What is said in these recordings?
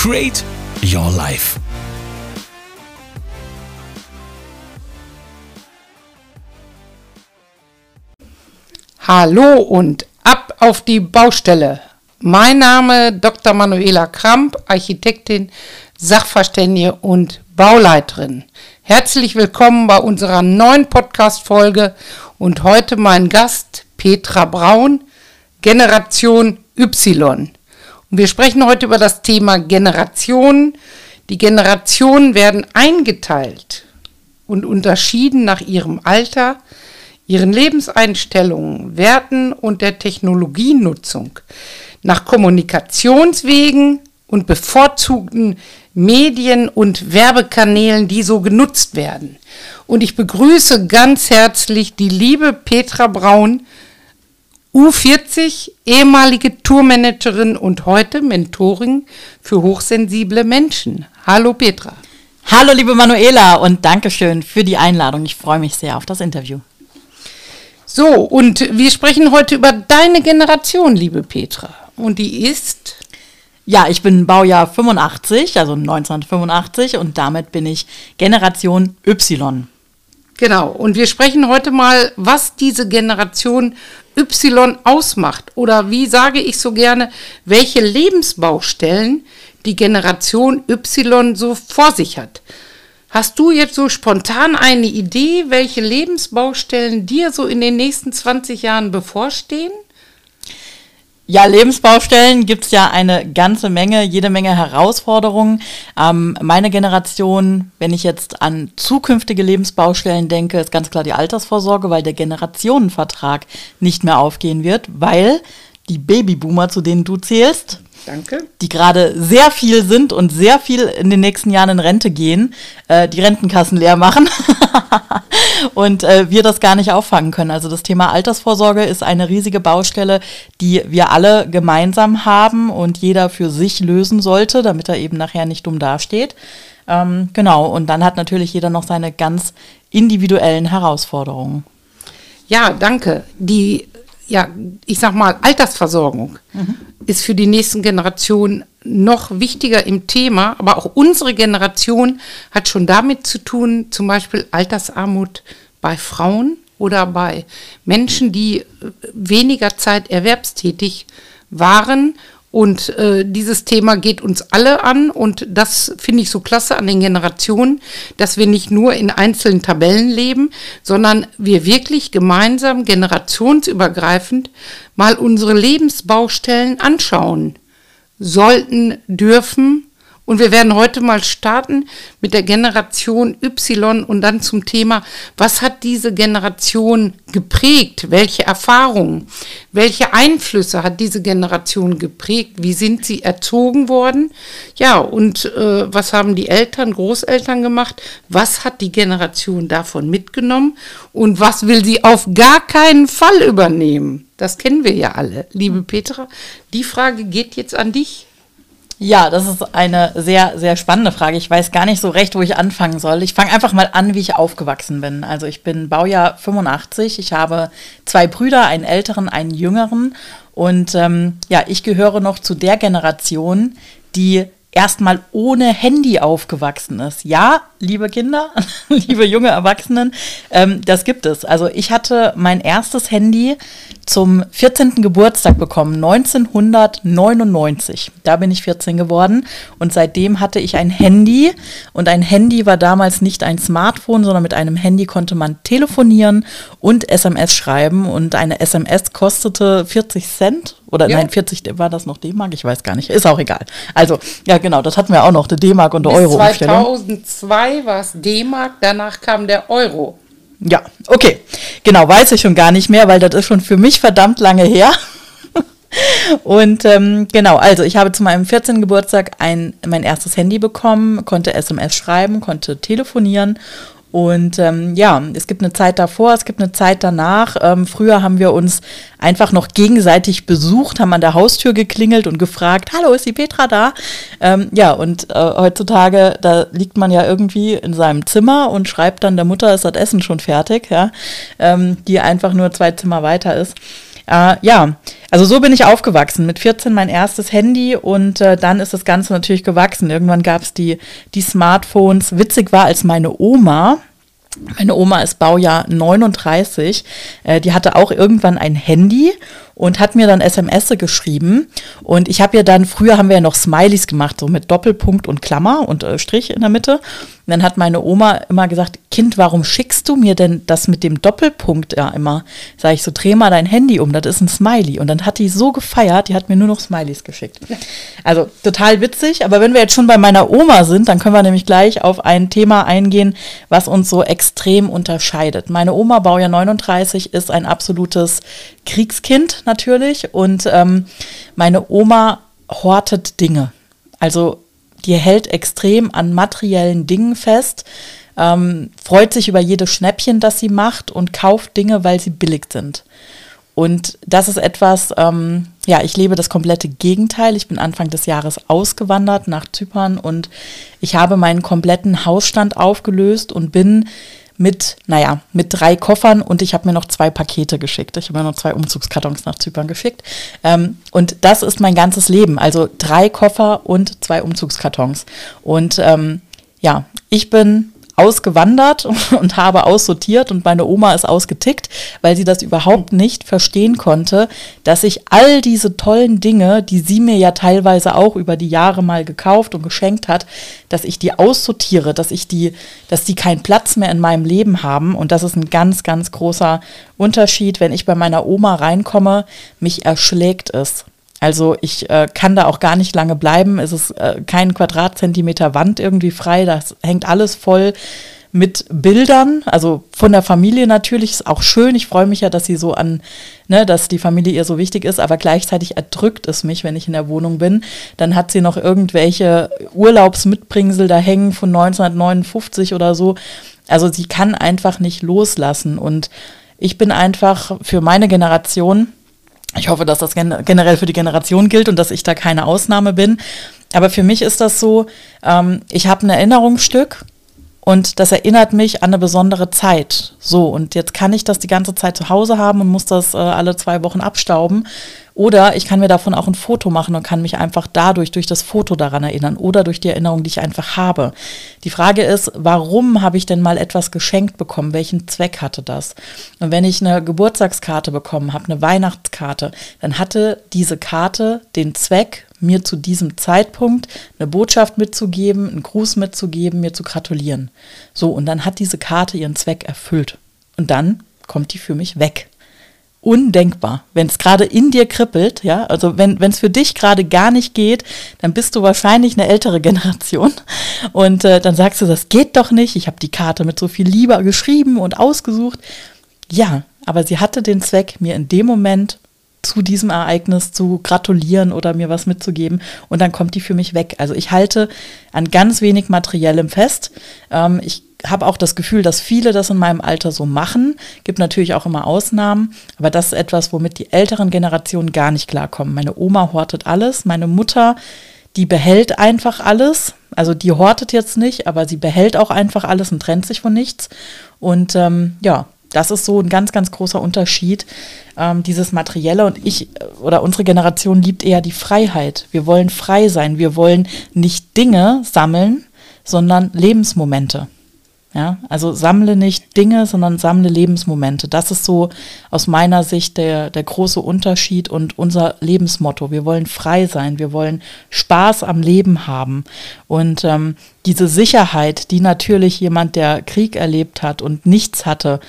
Create Your Life. Hallo und ab auf die Baustelle. Mein Name Dr. Manuela Kramp, Architektin, Sachverständige und Bauleiterin. Herzlich willkommen bei unserer neuen Podcast-Folge und heute mein Gast Petra Braun, Generation Y. Und wir sprechen heute über das Thema Generationen. Die Generationen werden eingeteilt und unterschieden nach ihrem Alter, ihren Lebenseinstellungen, Werten und der Technologienutzung, nach Kommunikationswegen und bevorzugten Medien und Werbekanälen, die so genutzt werden. Und ich begrüße ganz herzlich die liebe Petra Braun, U40, ehemalige Tourmanagerin und heute Mentoring für hochsensible Menschen. Hallo Petra. Hallo liebe Manuela und Dankeschön für die Einladung. Ich freue mich sehr auf das Interview. So, und wir sprechen heute über deine Generation, liebe Petra. Und die ist? Ja, ich bin Baujahr 85, also 1985 und damit bin ich Generation Y. Genau, und wir sprechen heute mal, was diese Generation Y ausmacht oder wie sage ich so gerne, welche Lebensbaustellen die Generation Y so vor sich hat. Hast du jetzt so spontan eine Idee, welche Lebensbaustellen dir so in den nächsten 20 Jahren bevorstehen? Ja, Lebensbaustellen gibt es ja eine ganze Menge, jede Menge Herausforderungen. Ähm, meine Generation, wenn ich jetzt an zukünftige Lebensbaustellen denke, ist ganz klar die Altersvorsorge, weil der Generationenvertrag nicht mehr aufgehen wird, weil die Babyboomer, zu denen du zählst, Danke. die gerade sehr viel sind und sehr viel in den nächsten Jahren in Rente gehen, äh, die Rentenkassen leer machen und äh, wir das gar nicht auffangen können. Also das Thema Altersvorsorge ist eine riesige Baustelle, die wir alle gemeinsam haben und jeder für sich lösen sollte, damit er eben nachher nicht dumm dasteht. Ähm, genau, und dann hat natürlich jeder noch seine ganz individuellen Herausforderungen. Ja, danke. Die ja, ich sag mal, Altersversorgung mhm. ist für die nächsten Generationen noch wichtiger im Thema, aber auch unsere Generation hat schon damit zu tun, zum Beispiel Altersarmut bei Frauen oder bei Menschen, die weniger Zeit erwerbstätig waren und äh, dieses Thema geht uns alle an und das finde ich so klasse an den Generationen, dass wir nicht nur in einzelnen Tabellen leben, sondern wir wirklich gemeinsam generationsübergreifend mal unsere Lebensbaustellen anschauen sollten, dürfen und wir werden heute mal starten mit der Generation Y und dann zum Thema, was hat diese Generation geprägt? Welche Erfahrungen, welche Einflüsse hat diese Generation geprägt? Wie sind sie erzogen worden? Ja, und äh, was haben die Eltern, Großeltern gemacht? Was hat die Generation davon mitgenommen? Und was will sie auf gar keinen Fall übernehmen? Das kennen wir ja alle. Liebe Petra, die Frage geht jetzt an dich. Ja, das ist eine sehr, sehr spannende Frage. Ich weiß gar nicht so recht, wo ich anfangen soll. Ich fange einfach mal an, wie ich aufgewachsen bin. Also ich bin Baujahr 85. Ich habe zwei Brüder, einen älteren, einen jüngeren. Und ähm, ja, ich gehöre noch zu der Generation, die erstmal ohne Handy aufgewachsen ist. Ja, liebe Kinder, liebe junge Erwachsenen, ähm, das gibt es. Also ich hatte mein erstes Handy zum 14. Geburtstag bekommen, 1999. Da bin ich 14 geworden und seitdem hatte ich ein Handy und ein Handy war damals nicht ein Smartphone, sondern mit einem Handy konnte man telefonieren und SMS schreiben und eine SMS kostete 40 Cent oder ja. nein, 40 war das noch D-Mark? Ich weiß gar nicht. Ist auch egal. Also, ja, genau, das hatten wir auch noch, die D-Mark und der Euro. 2002 war es D-Mark, danach kam der Euro. Ja, okay. Genau, weiß ich schon gar nicht mehr, weil das ist schon für mich verdammt lange her. Und ähm, genau, also ich habe zu meinem 14. Geburtstag ein, mein erstes Handy bekommen, konnte SMS schreiben, konnte telefonieren und ähm, ja, es gibt eine Zeit davor, es gibt eine Zeit danach. Ähm, früher haben wir uns einfach noch gegenseitig besucht, haben an der Haustür geklingelt und gefragt, hallo, ist die Petra da? Ähm, ja, und äh, heutzutage, da liegt man ja irgendwie in seinem Zimmer und schreibt dann der Mutter, ist das Essen schon fertig, ja, ähm, die einfach nur zwei Zimmer weiter ist. Äh, ja, also so bin ich aufgewachsen. Mit 14 mein erstes Handy und äh, dann ist das Ganze natürlich gewachsen. Irgendwann gab es die, die Smartphones. Witzig war, als meine Oma, meine Oma ist Baujahr 39, äh, die hatte auch irgendwann ein Handy und hat mir dann SMS geschrieben. Und ich habe ja dann, früher haben wir ja noch Smileys gemacht, so mit Doppelpunkt und Klammer und äh, Strich in der Mitte. Und dann hat meine Oma immer gesagt, Kind, warum schickst du mir denn das mit dem Doppelpunkt ja immer? Sag ich so, dreh mal dein Handy um, das ist ein Smiley. Und dann hat die so gefeiert, die hat mir nur noch Smileys geschickt. Also total witzig, aber wenn wir jetzt schon bei meiner Oma sind, dann können wir nämlich gleich auf ein Thema eingehen, was uns so extrem unterscheidet. Meine Oma, Baujahr 39, ist ein absolutes Kriegskind natürlich und ähm, meine Oma hortet Dinge. Also die hält extrem an materiellen Dingen fest, ähm, freut sich über jedes Schnäppchen, das sie macht und kauft Dinge, weil sie billig sind. Und das ist etwas, ähm, ja, ich lebe das komplette Gegenteil. Ich bin Anfang des Jahres ausgewandert nach Zypern und ich habe meinen kompletten Hausstand aufgelöst und bin mit, naja, mit drei Koffern und ich habe mir noch zwei Pakete geschickt. Ich habe mir noch zwei Umzugskartons nach Zypern geschickt. Ähm, und das ist mein ganzes Leben. Also drei Koffer und zwei Umzugskartons. Und ähm, ja, ich bin ausgewandert und habe aussortiert und meine Oma ist ausgetickt, weil sie das überhaupt nicht verstehen konnte, dass ich all diese tollen Dinge, die sie mir ja teilweise auch über die Jahre mal gekauft und geschenkt hat, dass ich die aussortiere, dass ich die, dass die keinen Platz mehr in meinem Leben haben und das ist ein ganz, ganz großer Unterschied, wenn ich bei meiner Oma reinkomme, mich erschlägt es. Also ich äh, kann da auch gar nicht lange bleiben. Es ist äh, kein Quadratzentimeter Wand irgendwie frei. Das hängt alles voll mit Bildern, also von der Familie natürlich, ist auch schön. Ich freue mich ja, dass sie so an, ne, dass die Familie ihr so wichtig ist, aber gleichzeitig erdrückt es mich, wenn ich in der Wohnung bin. Dann hat sie noch irgendwelche Urlaubsmitbringsel da hängen von 1959 oder so. Also sie kann einfach nicht loslassen und ich bin einfach für meine Generation, ich hoffe, dass das generell für die Generation gilt und dass ich da keine Ausnahme bin. Aber für mich ist das so, ähm, ich habe ein Erinnerungsstück und das erinnert mich an eine besondere Zeit. So, und jetzt kann ich das die ganze Zeit zu Hause haben und muss das äh, alle zwei Wochen abstauben. Oder ich kann mir davon auch ein Foto machen und kann mich einfach dadurch, durch das Foto daran erinnern oder durch die Erinnerung, die ich einfach habe. Die Frage ist, warum habe ich denn mal etwas geschenkt bekommen? Welchen Zweck hatte das? Und wenn ich eine Geburtstagskarte bekommen habe, eine Weihnachtskarte, dann hatte diese Karte den Zweck, mir zu diesem Zeitpunkt eine Botschaft mitzugeben, einen Gruß mitzugeben, mir zu gratulieren. So, und dann hat diese Karte ihren Zweck erfüllt. Und dann kommt die für mich weg undenkbar. Wenn es gerade in dir kribbelt, ja, also wenn es für dich gerade gar nicht geht, dann bist du wahrscheinlich eine ältere Generation und äh, dann sagst du, das geht doch nicht, ich habe die Karte mit so viel Liebe geschrieben und ausgesucht. Ja, aber sie hatte den Zweck, mir in dem Moment zu diesem Ereignis zu gratulieren oder mir was mitzugeben und dann kommt die für mich weg. Also ich halte an ganz wenig Materiellem fest. Ähm, ich habe auch das Gefühl, dass viele das in meinem Alter so machen. Gibt natürlich auch immer Ausnahmen, aber das ist etwas, womit die älteren Generationen gar nicht klarkommen. Meine Oma hortet alles, meine Mutter, die behält einfach alles. Also die hortet jetzt nicht, aber sie behält auch einfach alles und trennt sich von nichts. Und ähm, ja, das ist so ein ganz, ganz großer Unterschied, ähm, dieses Materielle. Und ich oder unsere Generation liebt eher die Freiheit. Wir wollen frei sein. Wir wollen nicht Dinge sammeln, sondern Lebensmomente. Ja, also sammle nicht Dinge, sondern sammle Lebensmomente. Das ist so aus meiner Sicht der, der große Unterschied und unser Lebensmotto. Wir wollen frei sein, wir wollen Spaß am Leben haben. Und ähm, diese Sicherheit, die natürlich jemand, der Krieg erlebt hat und nichts hatte,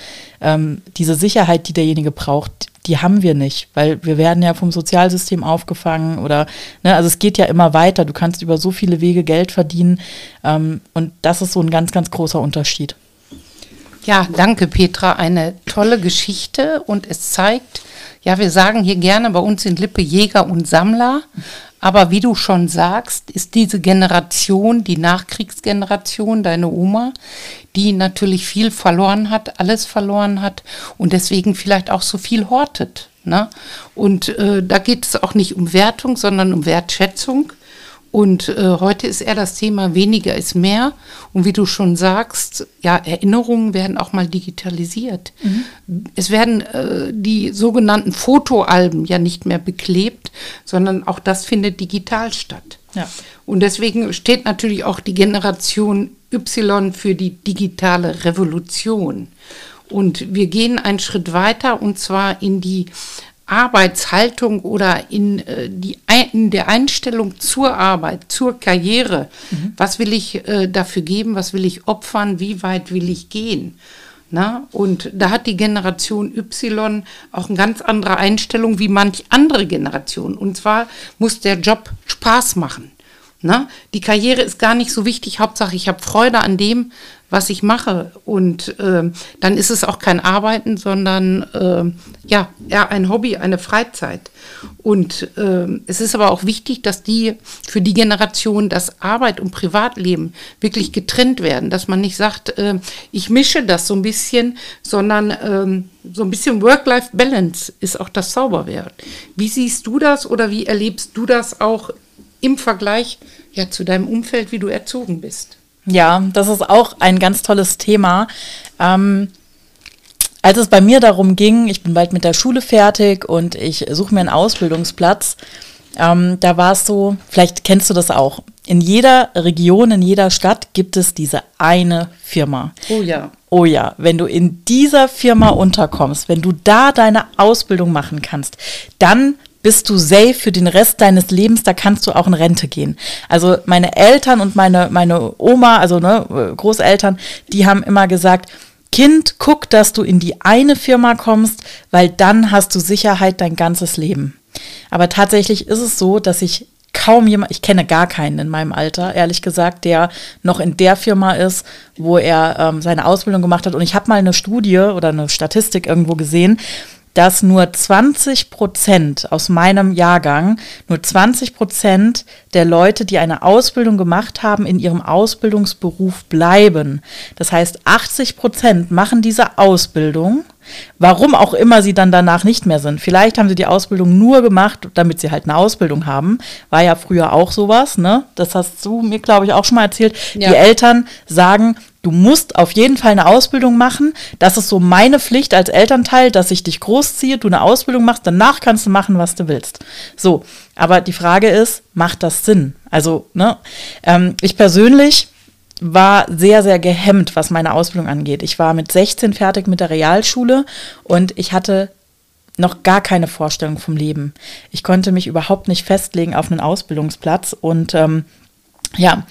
ähm, diese Sicherheit, die derjenige braucht, die haben wir nicht, weil wir werden ja vom Sozialsystem aufgefangen oder, ne, also es geht ja immer weiter. Du kannst über so viele Wege Geld verdienen ähm, und das ist so ein ganz, ganz großer Unterschied. Ja, danke Petra, eine tolle Geschichte und es zeigt Ja, wir sagen hier gerne bei uns in Lippe Jäger und Sammler. Aber wie du schon sagst, ist diese Generation, die Nachkriegsgeneration, deine Oma, die natürlich viel verloren hat, alles verloren hat und deswegen vielleicht auch so viel hortet. Ne? Und äh, da geht es auch nicht um Wertung, sondern um Wertschätzung. Und äh, heute ist eher das Thema weniger ist mehr. Und wie du schon sagst, ja, Erinnerungen werden auch mal digitalisiert. Mhm. Es werden äh, die sogenannten Fotoalben ja nicht mehr beklebt, sondern auch das findet digital statt. Ja. Und deswegen steht natürlich auch die Generation Y für die digitale Revolution. Und wir gehen einen Schritt weiter und zwar in die Arbeitshaltung oder in, äh, die, in der Einstellung zur Arbeit, zur Karriere. Mhm. Was will ich äh, dafür geben? Was will ich opfern? Wie weit will ich gehen? Na, und da hat die Generation Y auch eine ganz andere Einstellung wie manch andere Generation. Und zwar muss der Job Spaß machen. Na, die Karriere ist gar nicht so wichtig. Hauptsache, ich habe Freude an dem, was ich mache. Und äh, dann ist es auch kein Arbeiten, sondern äh, ja, eher ein Hobby, eine Freizeit. Und äh, es ist aber auch wichtig, dass die für die Generation das Arbeit und Privatleben wirklich getrennt werden, dass man nicht sagt, äh, ich mische das so ein bisschen, sondern äh, so ein bisschen Work-Life-Balance ist auch das Zauberwert. Wie siehst du das oder wie erlebst du das auch im Vergleich ja, zu deinem Umfeld, wie du erzogen bist? Ja, das ist auch ein ganz tolles Thema. Ähm, als es bei mir darum ging, ich bin bald mit der Schule fertig und ich suche mir einen Ausbildungsplatz, ähm, da war es so, vielleicht kennst du das auch. In jeder Region, in jeder Stadt gibt es diese eine Firma. Oh ja. Oh ja, wenn du in dieser Firma unterkommst, wenn du da deine Ausbildung machen kannst, dann bist du safe für den Rest deines Lebens, da kannst du auch in Rente gehen. Also meine Eltern und meine, meine Oma, also ne, Großeltern, die haben immer gesagt, Kind, guck, dass du in die eine Firma kommst, weil dann hast du Sicherheit dein ganzes Leben. Aber tatsächlich ist es so, dass ich kaum jemand, ich kenne gar keinen in meinem Alter, ehrlich gesagt, der noch in der Firma ist, wo er ähm, seine Ausbildung gemacht hat. Und ich habe mal eine Studie oder eine Statistik irgendwo gesehen, dass nur 20 Prozent aus meinem Jahrgang, nur 20 Prozent der Leute, die eine Ausbildung gemacht haben, in ihrem Ausbildungsberuf bleiben. Das heißt, 80 Prozent machen diese Ausbildung, warum auch immer sie dann danach nicht mehr sind. Vielleicht haben sie die Ausbildung nur gemacht, damit sie halt eine Ausbildung haben. War ja früher auch sowas, ne? Das hast du mir, glaube ich, auch schon mal erzählt. Ja. Die Eltern sagen, Du musst auf jeden Fall eine Ausbildung machen. Das ist so meine Pflicht als Elternteil, dass ich dich großziehe, du eine Ausbildung machst, danach kannst du machen, was du willst. So, aber die Frage ist, macht das Sinn? Also, ne, ähm, ich persönlich war sehr, sehr gehemmt, was meine Ausbildung angeht. Ich war mit 16 fertig mit der Realschule und ich hatte noch gar keine Vorstellung vom Leben. Ich konnte mich überhaupt nicht festlegen auf einen Ausbildungsplatz und ähm, ja,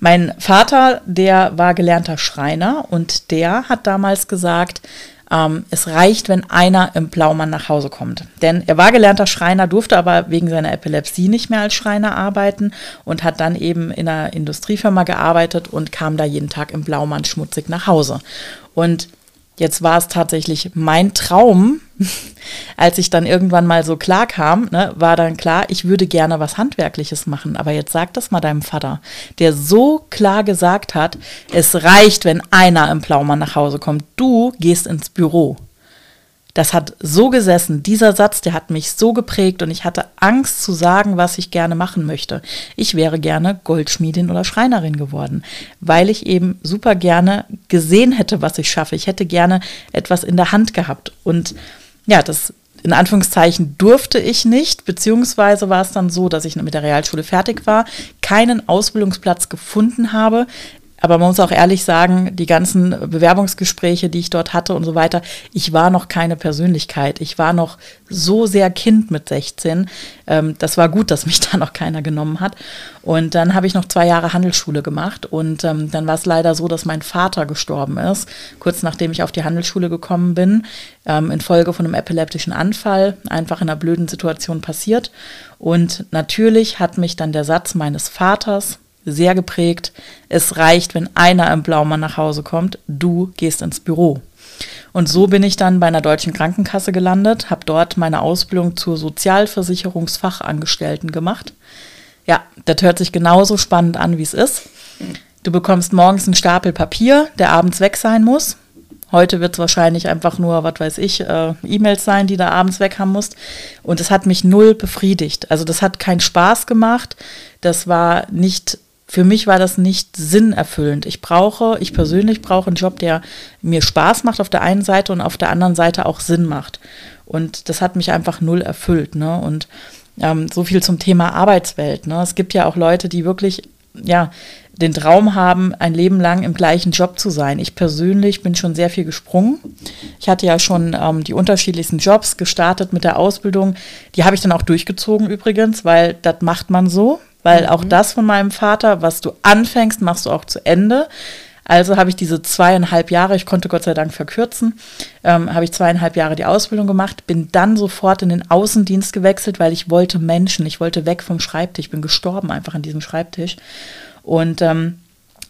mein Vater, der war gelernter Schreiner und der hat damals gesagt, ähm, es reicht, wenn einer im Blaumann nach Hause kommt. Denn er war gelernter Schreiner, durfte aber wegen seiner Epilepsie nicht mehr als Schreiner arbeiten und hat dann eben in einer Industriefirma gearbeitet und kam da jeden Tag im Blaumann schmutzig nach Hause. Und Jetzt war es tatsächlich mein Traum, als ich dann irgendwann mal so klar kam, ne, war dann klar, ich würde gerne was Handwerkliches machen. Aber jetzt sag das mal deinem Vater, der so klar gesagt hat, es reicht, wenn einer im Plaumann nach Hause kommt. Du gehst ins Büro das hat so gesessen. Dieser Satz, der hat mich so geprägt und ich hatte Angst zu sagen, was ich gerne machen möchte. Ich wäre gerne Goldschmiedin oder Schreinerin geworden, weil ich eben super gerne gesehen hätte, was ich schaffe. Ich hätte gerne etwas in der Hand gehabt. Und ja, das in Anführungszeichen durfte ich nicht, beziehungsweise war es dann so, dass ich mit der Realschule fertig war, keinen Ausbildungsplatz gefunden habe, aber man muss auch ehrlich sagen, die ganzen Bewerbungsgespräche, die ich dort hatte und so weiter, ich war noch keine Persönlichkeit. Ich war noch so sehr Kind mit 16. Ähm, das war gut, dass mich da noch keiner genommen hat. Und dann habe ich noch zwei Jahre Handelsschule gemacht. Und ähm, dann war es leider so, dass mein Vater gestorben ist, kurz nachdem ich auf die Handelsschule gekommen bin, ähm, infolge von einem epileptischen Anfall, einfach in einer blöden Situation passiert. Und natürlich hat mich dann der Satz meines Vaters, sehr geprägt. Es reicht, wenn einer im Blaumann nach Hause kommt, du gehst ins Büro. Und so bin ich dann bei einer deutschen Krankenkasse gelandet, habe dort meine Ausbildung zur Sozialversicherungsfachangestellten gemacht. Ja, das hört sich genauso spannend an, wie es ist. Du bekommst morgens einen Stapel Papier, der abends weg sein muss. Heute wird es wahrscheinlich einfach nur, was weiß ich, äh, E-Mails sein, die du abends weg haben musst. Und es hat mich null befriedigt. Also das hat keinen Spaß gemacht. Das war nicht, für mich war das nicht sinnerfüllend. Ich brauche, ich persönlich brauche einen Job, der mir Spaß macht auf der einen Seite und auf der anderen Seite auch Sinn macht. Und das hat mich einfach null erfüllt. Ne? Und ähm, so viel zum Thema Arbeitswelt. Ne? Es gibt ja auch Leute, die wirklich ja, den Traum haben, ein Leben lang im gleichen Job zu sein. Ich persönlich bin schon sehr viel gesprungen. Ich hatte ja schon ähm, die unterschiedlichsten Jobs gestartet mit der Ausbildung. Die habe ich dann auch durchgezogen übrigens, weil das macht man so. Weil mhm. auch das von meinem Vater, was du anfängst, machst du auch zu Ende. Also habe ich diese zweieinhalb Jahre, ich konnte Gott sei Dank verkürzen, ähm, habe ich zweieinhalb Jahre die Ausbildung gemacht, bin dann sofort in den Außendienst gewechselt, weil ich wollte Menschen, ich wollte weg vom Schreibtisch, bin gestorben einfach an diesem Schreibtisch und ähm,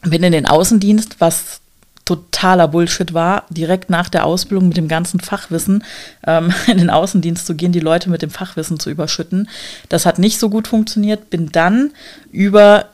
bin in den Außendienst, was totaler Bullshit war, direkt nach der Ausbildung mit dem ganzen Fachwissen ähm, in den Außendienst zu gehen, die Leute mit dem Fachwissen zu überschütten. Das hat nicht so gut funktioniert. Bin dann über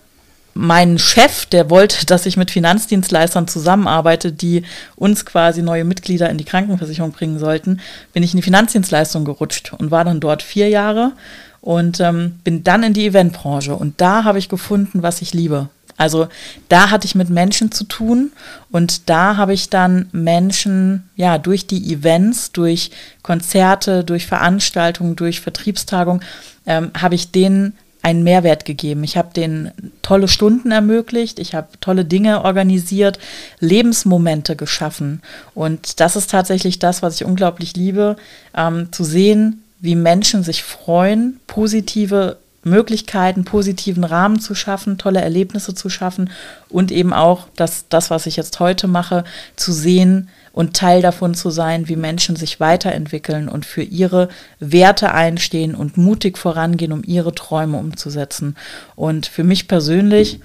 mein Chef, der wollte, dass ich mit Finanzdienstleistern zusammenarbeite, die uns quasi neue Mitglieder in die Krankenversicherung bringen sollten, bin ich in die Finanzdienstleistung gerutscht und war dann dort vier Jahre und ähm, bin dann in die Eventbranche. Und da habe ich gefunden, was ich liebe. Also da hatte ich mit Menschen zu tun und da habe ich dann Menschen, ja, durch die Events, durch Konzerte, durch Veranstaltungen, durch Vertriebstagungen, ähm, habe ich denen einen Mehrwert gegeben. Ich habe denen tolle Stunden ermöglicht, ich habe tolle Dinge organisiert, Lebensmomente geschaffen. Und das ist tatsächlich das, was ich unglaublich liebe, ähm, zu sehen, wie Menschen sich freuen, positive Möglichkeiten, positiven Rahmen zu schaffen, tolle Erlebnisse zu schaffen und eben auch das, das, was ich jetzt heute mache, zu sehen, und Teil davon zu sein, wie Menschen sich weiterentwickeln und für ihre Werte einstehen und mutig vorangehen, um ihre Träume umzusetzen. Und für mich persönlich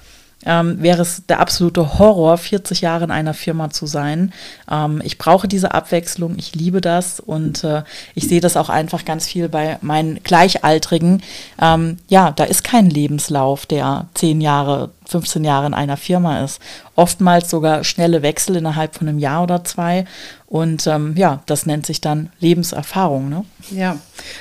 ähm, wäre es der absolute Horror, 40 Jahre in einer Firma zu sein. Ähm, ich brauche diese Abwechslung, ich liebe das und äh, ich sehe das auch einfach ganz viel bei meinen Gleichaltrigen. Ähm, ja, da ist kein Lebenslauf, der 10 Jahre, 15 Jahre in einer Firma ist. Oftmals sogar schnelle Wechsel innerhalb von einem Jahr oder zwei. Und ähm, ja, das nennt sich dann Lebenserfahrung. Ne? Ja,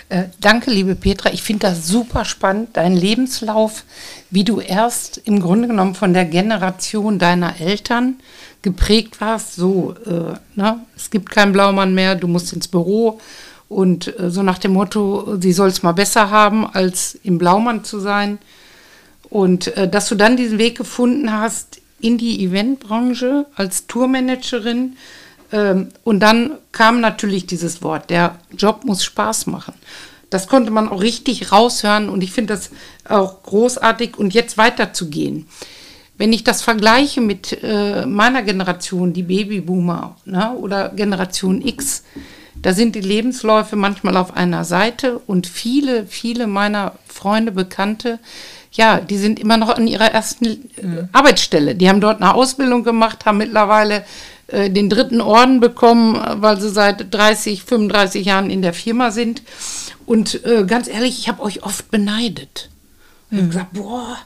äh, danke, liebe Petra. Ich finde das super spannend, dein Lebenslauf, wie du erst im Grunde genommen von der Generation deiner Eltern geprägt warst. So, äh, ne? es gibt keinen Blaumann mehr, du musst ins Büro. Und äh, so nach dem Motto, sie soll es mal besser haben, als im Blaumann zu sein. Und äh, dass du dann diesen Weg gefunden hast in die Eventbranche als Tourmanagerin. Ähm, und dann kam natürlich dieses Wort, der Job muss Spaß machen. Das konnte man auch richtig raushören und ich finde das auch großartig und jetzt weiterzugehen. Wenn ich das vergleiche mit äh, meiner Generation, die Babyboomer ne, oder Generation X, da sind die Lebensläufe manchmal auf einer Seite und viele, viele meiner Freunde, Bekannte, ja, die sind immer noch an ihrer ersten äh, Arbeitsstelle. Die haben dort eine Ausbildung gemacht, haben mittlerweile äh, den dritten Orden bekommen, weil sie seit 30, 35 Jahren in der Firma sind. Und äh, ganz ehrlich, ich habe euch oft beneidet. Ich habe gesagt, boah,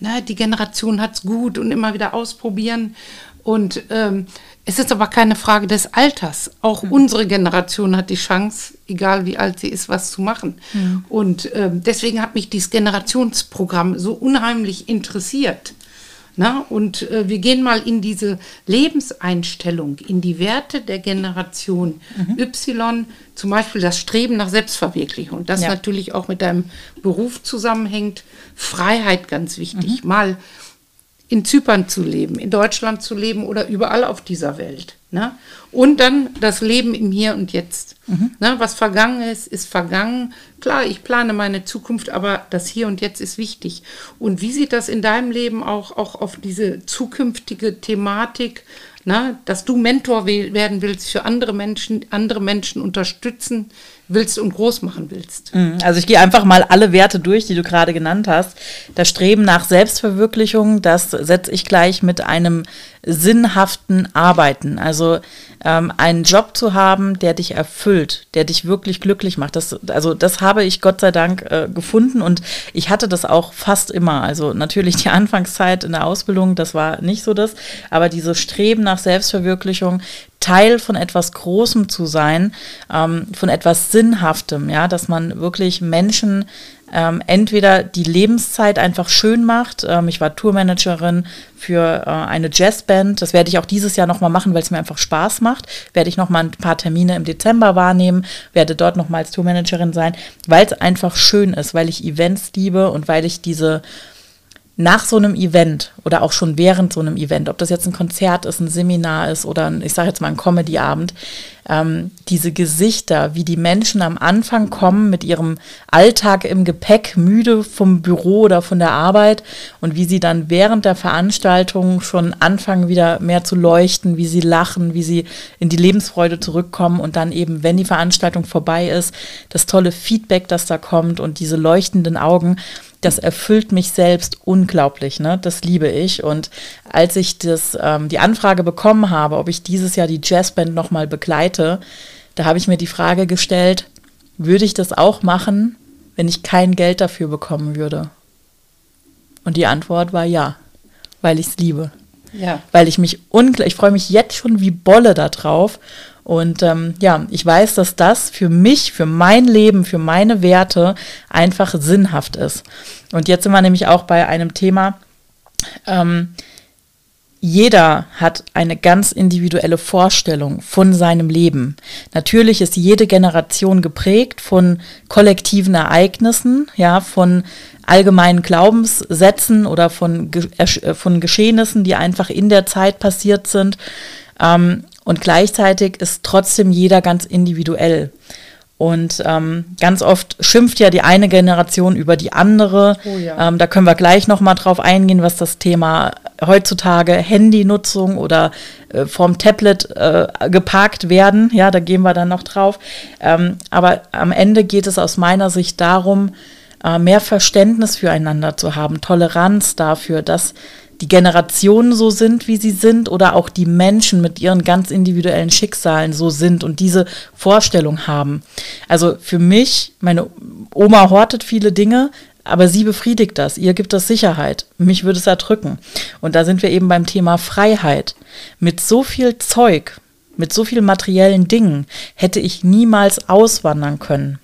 ne, die Generation hat's gut und immer wieder ausprobieren. Und ähm, es ist aber keine Frage des Alters. Auch mhm. unsere Generation hat die Chance, egal wie alt sie ist, was zu machen. Mhm. Und ähm, deswegen hat mich dieses Generationsprogramm so unheimlich interessiert. Na, und äh, wir gehen mal in diese Lebenseinstellung, in die Werte der Generation mhm. Y, zum Beispiel das Streben nach Selbstverwirklichung. Das ja. natürlich auch mit deinem Beruf zusammenhängt. Freiheit ganz wichtig. Mhm. Mal in Zypern zu leben, in Deutschland zu leben oder überall auf dieser Welt. Ne? Und dann das Leben im Hier und Jetzt. Mhm. Ne? Was vergangen ist, ist vergangen. Klar, ich plane meine Zukunft, aber das Hier und Jetzt ist wichtig. Und wie sieht das in deinem Leben auch, auch auf diese zukünftige Thematik, ne? dass du Mentor werden willst für andere Menschen, andere Menschen unterstützen willst und groß machen willst. Mhm. Also ich gehe einfach mal alle Werte durch, die du gerade genannt hast. Das Streben nach Selbstverwirklichung, das setze ich gleich mit einem sinnhaften Arbeiten. Also ähm, einen Job zu haben, der dich erfüllt, der dich wirklich glücklich macht. Das, also das habe ich Gott sei Dank äh, gefunden und ich hatte das auch fast immer. Also natürlich die Anfangszeit in der Ausbildung, das war nicht so das, aber dieses Streben nach Selbstverwirklichung, Teil von etwas Großem zu sein, ähm, von etwas Sinnhaftem, ja, dass man wirklich Menschen ähm, entweder die Lebenszeit einfach schön macht. Ähm, ich war Tourmanagerin für äh, eine Jazzband. Das werde ich auch dieses Jahr nochmal machen, weil es mir einfach Spaß macht. Werde ich nochmal ein paar Termine im Dezember wahrnehmen, werde dort nochmal als Tourmanagerin sein, weil es einfach schön ist, weil ich Events liebe und weil ich diese nach so einem Event oder auch schon während so einem Event, ob das jetzt ein Konzert ist, ein Seminar ist oder ein, ich sage jetzt mal ein Comedy-Abend, ähm, diese Gesichter, wie die Menschen am Anfang kommen mit ihrem Alltag im Gepäck, müde vom Büro oder von der Arbeit und wie sie dann während der Veranstaltung schon anfangen wieder mehr zu leuchten, wie sie lachen, wie sie in die Lebensfreude zurückkommen und dann eben, wenn die Veranstaltung vorbei ist, das tolle Feedback, das da kommt und diese leuchtenden Augen das erfüllt mich selbst unglaublich, ne? Das liebe ich. Und als ich das, ähm, die Anfrage bekommen habe, ob ich dieses Jahr die Jazzband nochmal begleite, da habe ich mir die Frage gestellt, würde ich das auch machen, wenn ich kein Geld dafür bekommen würde? Und die Antwort war ja, weil ich es liebe. Ja. Weil ich mich unglaublich, ich freue mich jetzt schon wie Bolle da drauf. Und ähm, ja, ich weiß, dass das für mich, für mein Leben, für meine Werte einfach sinnhaft ist. Und jetzt sind wir nämlich auch bei einem Thema, ähm, jeder hat eine ganz individuelle Vorstellung von seinem Leben. Natürlich ist jede Generation geprägt von kollektiven Ereignissen, ja, von allgemeinen Glaubenssätzen oder von, äh, von Geschehnissen, die einfach in der Zeit passiert sind. Ähm, und gleichzeitig ist trotzdem jeder ganz individuell. Und ähm, ganz oft schimpft ja die eine Generation über die andere. Oh ja. ähm, da können wir gleich nochmal drauf eingehen, was das Thema heutzutage Handynutzung oder äh, vom Tablet äh, geparkt werden. Ja, da gehen wir dann noch drauf. Ähm, aber am Ende geht es aus meiner Sicht darum, äh, mehr Verständnis füreinander zu haben, Toleranz dafür, dass die Generationen so sind, wie sie sind, oder auch die Menschen mit ihren ganz individuellen Schicksalen so sind und diese Vorstellung haben. Also für mich, meine Oma hortet viele Dinge, aber sie befriedigt das, ihr gibt das Sicherheit. Mich würde es erdrücken. Und da sind wir eben beim Thema Freiheit. Mit so viel Zeug, mit so vielen materiellen Dingen hätte ich niemals auswandern können.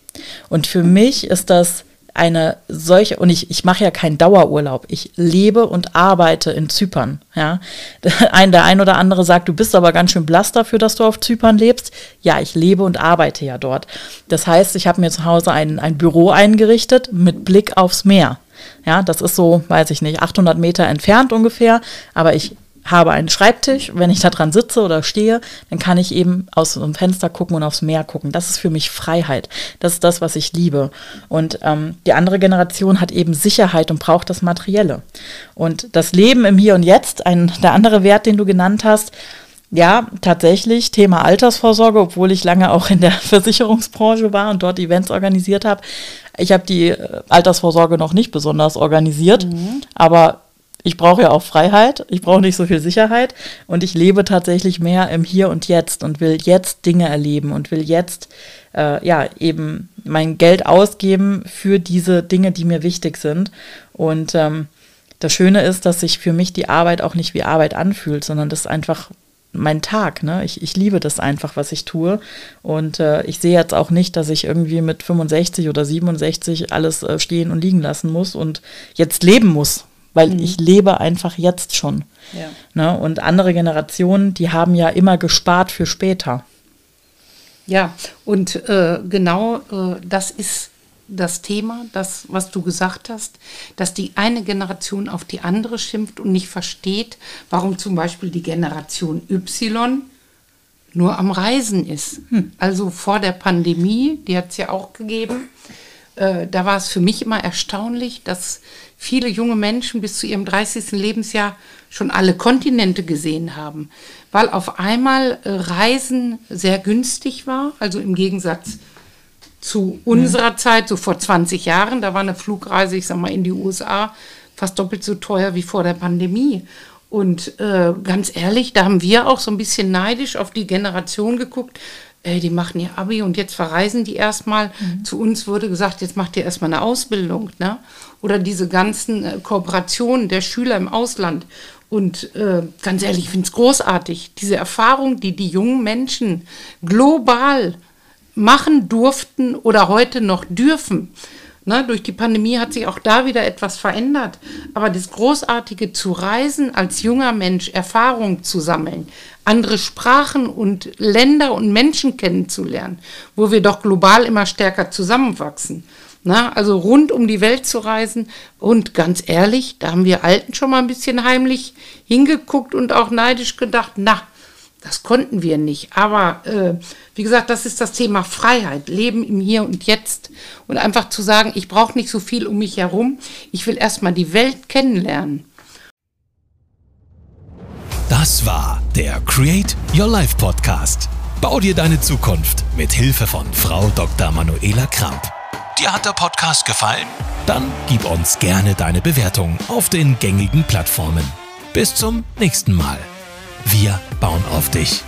Und für mich ist das eine solche, und ich, ich mache ja keinen Dauerurlaub, ich lebe und arbeite in Zypern. Ja? Ein, der ein oder andere sagt, du bist aber ganz schön blass dafür, dass du auf Zypern lebst. Ja, ich lebe und arbeite ja dort. Das heißt, ich habe mir zu Hause ein, ein Büro eingerichtet mit Blick aufs Meer. Ja, das ist so, weiß ich nicht, 800 Meter entfernt ungefähr, aber ich habe einen Schreibtisch, wenn ich da dran sitze oder stehe, dann kann ich eben aus dem Fenster gucken und aufs Meer gucken. Das ist für mich Freiheit. Das ist das, was ich liebe. Und ähm, die andere Generation hat eben Sicherheit und braucht das Materielle. Und das Leben im Hier und Jetzt, ein, der andere Wert, den du genannt hast, ja, tatsächlich, Thema Altersvorsorge, obwohl ich lange auch in der Versicherungsbranche war und dort Events organisiert habe. Ich habe die äh, Altersvorsorge noch nicht besonders organisiert, mhm. aber ich brauche ja auch Freiheit, ich brauche nicht so viel Sicherheit und ich lebe tatsächlich mehr im Hier und Jetzt und will jetzt Dinge erleben und will jetzt äh, ja eben mein Geld ausgeben für diese Dinge, die mir wichtig sind. Und ähm, das Schöne ist, dass sich für mich die Arbeit auch nicht wie Arbeit anfühlt, sondern das ist einfach mein Tag. Ne? Ich, ich liebe das einfach, was ich tue. Und äh, ich sehe jetzt auch nicht, dass ich irgendwie mit 65 oder 67 alles äh, stehen und liegen lassen muss und jetzt leben muss weil mhm. ich lebe einfach jetzt schon. Ja. Ne? Und andere Generationen, die haben ja immer gespart für später. Ja, und äh, genau äh, das ist das Thema, das, was du gesagt hast, dass die eine Generation auf die andere schimpft und nicht versteht, warum zum Beispiel die Generation Y nur am Reisen ist. Hm. Also vor der Pandemie, die hat es ja auch gegeben, äh, da war es für mich immer erstaunlich, dass viele junge Menschen bis zu ihrem 30. Lebensjahr schon alle Kontinente gesehen haben, weil auf einmal äh, Reisen sehr günstig war, also im Gegensatz zu unserer mhm. Zeit, so vor 20 Jahren, da war eine Flugreise, ich sag mal, in die USA fast doppelt so teuer wie vor der Pandemie. Und äh, ganz ehrlich, da haben wir auch so ein bisschen neidisch auf die Generation geguckt. Ey, die machen ihr Abi und jetzt verreisen die erstmal. Mhm. Zu uns wurde gesagt, jetzt macht ihr erstmal eine Ausbildung. Ne? Oder diese ganzen äh, Kooperationen der Schüler im Ausland. Und äh, ganz ehrlich, ich finde es großartig, diese Erfahrung, die die jungen Menschen global machen durften oder heute noch dürfen. Ne, durch die Pandemie hat sich auch da wieder etwas verändert. Aber das Großartige zu reisen, als junger Mensch Erfahrung zu sammeln, andere Sprachen und Länder und Menschen kennenzulernen, wo wir doch global immer stärker zusammenwachsen. Na, ne, also rund um die Welt zu reisen. Und ganz ehrlich, da haben wir Alten schon mal ein bisschen heimlich hingeguckt und auch neidisch gedacht, na, das konnten wir nicht. Aber äh, wie gesagt, das ist das Thema Freiheit, Leben im Hier und Jetzt. Und einfach zu sagen, ich brauche nicht so viel um mich herum. Ich will erstmal die Welt kennenlernen. Das war der Create Your Life Podcast. Bau dir deine Zukunft mit Hilfe von Frau Dr. Manuela Kramp. Dir hat der Podcast gefallen? Dann gib uns gerne deine Bewertung auf den gängigen Plattformen. Bis zum nächsten Mal. Wir bauen auf dich.